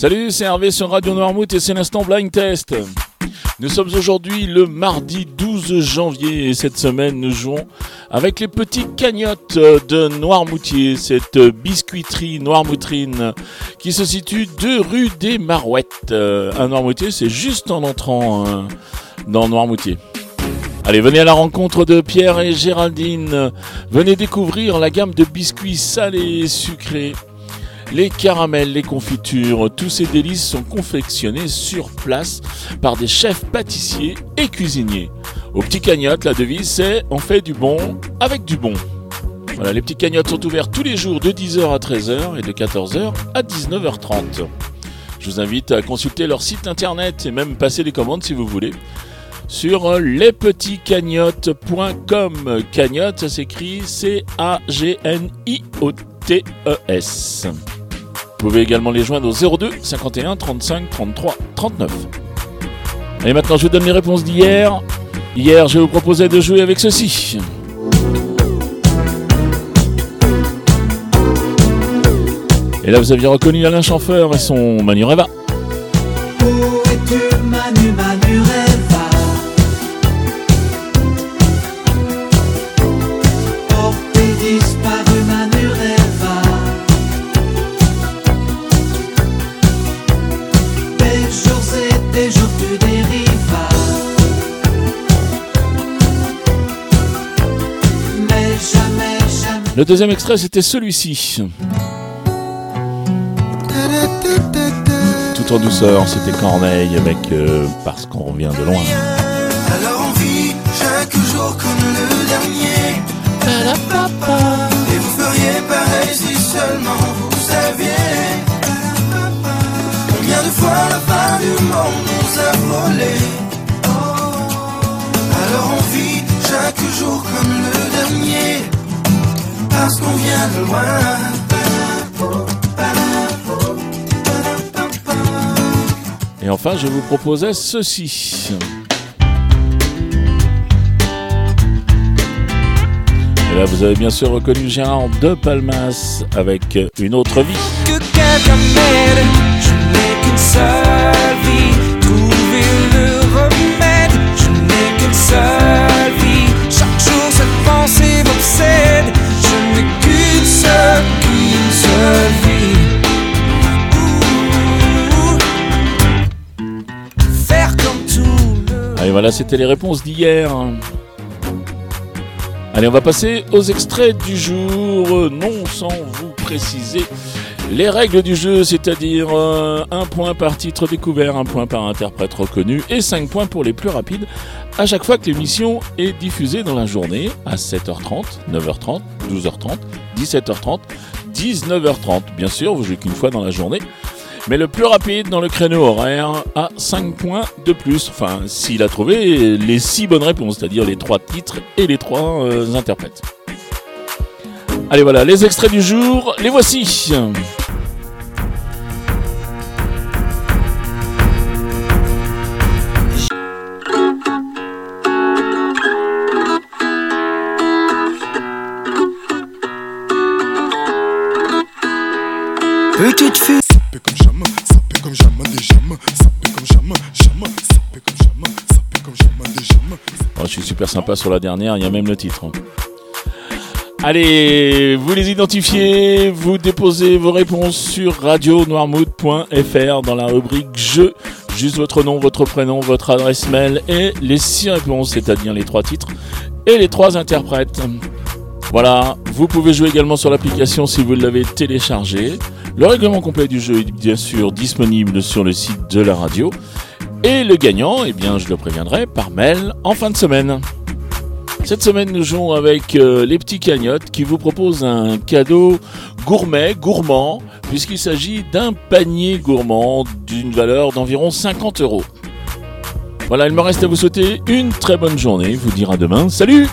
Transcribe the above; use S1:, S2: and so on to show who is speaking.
S1: Salut, c'est Hervé sur Radio Noirmouth et c'est l'instant Blind Test. Nous sommes aujourd'hui le mardi 12 janvier et cette semaine nous jouons avec les petits cagnottes de Noirmoutier, cette biscuiterie noirmoutrine qui se situe deux rue des Marouettes. À Noirmoutier, c'est juste en entrant euh, dans Noirmoutier. Allez, venez à la rencontre de Pierre et Géraldine. Venez découvrir la gamme de biscuits salés et sucrés les caramels, les confitures, tous ces délices sont confectionnés sur place par des chefs pâtissiers et cuisiniers. Au petit cagnotte, la devise c'est on fait du bon avec du bon. Les petits cagnottes sont ouverts tous les jours de 10h à 13h et de 14h à 19h30. Je vous invite à consulter leur site internet et même passer des commandes si vous voulez sur lespetitscagnottes.com. Cagnotte, ça s'écrit C-A-G-N-I-O-T-E-S. Vous pouvez également les joindre au 02 51 35 33 39. Et maintenant, je vous donne les réponses d'hier. Hier, je vous proposais de jouer avec ceci. Et là, vous aviez reconnu Alain Chanfeur et son Manu Reva. Le deuxième extrait, c'était celui-ci. Tout en douceur, c'était Corneille avec euh, Parce qu'on revient de loin.
S2: Parce qu'on vient de loin.
S1: Et enfin, je vous proposais ceci. Et là, vous avez bien sûr reconnu Gérard de Palmas avec une autre vie.
S2: Que quelqu'un m'aide, je n'ai qu'une seule vie. Trouver le remède, je n'ai qu'une seule
S1: Allez, voilà, c'était les réponses d'hier. Allez, on va passer aux extraits du jour, non sans vous préciser les règles du jeu, c'est-à-dire euh, un point par titre découvert, un point par interprète reconnu et 5 points pour les plus rapides à chaque fois que l'émission est diffusée dans la journée à 7h30, 9h30, 12h30, 17h30, 19h30. Bien sûr, vous jouez qu'une fois dans la journée. Mais le plus rapide dans le créneau horaire a 5 points de plus. Enfin, s'il a trouvé les 6 bonnes réponses, c'est-à-dire les 3 titres et les 3 euh, interprètes. Allez voilà, les extraits du jour, les voici.
S2: Petite fille.
S1: Je suis super sympa sur la dernière, il y a même le titre. hein. Allez, vous les identifiez, vous déposez vos réponses sur radionoirmouth.fr dans la rubrique jeu. Juste votre nom, votre prénom, votre adresse mail et les six réponses, c'est-à-dire les trois titres et les trois interprètes. Voilà, vous pouvez jouer également sur l'application si vous l'avez téléchargée. Le règlement complet du jeu est bien sûr disponible sur le site de la radio. Et le gagnant, eh je le préviendrai par mail en fin de semaine. Cette semaine, nous jouons avec euh, les petits cagnottes qui vous proposent un cadeau gourmet, gourmand, puisqu'il s'agit d'un panier gourmand d'une valeur d'environ 50 euros. Voilà, il me reste à vous souhaiter une très bonne journée. Vous dire à demain. Salut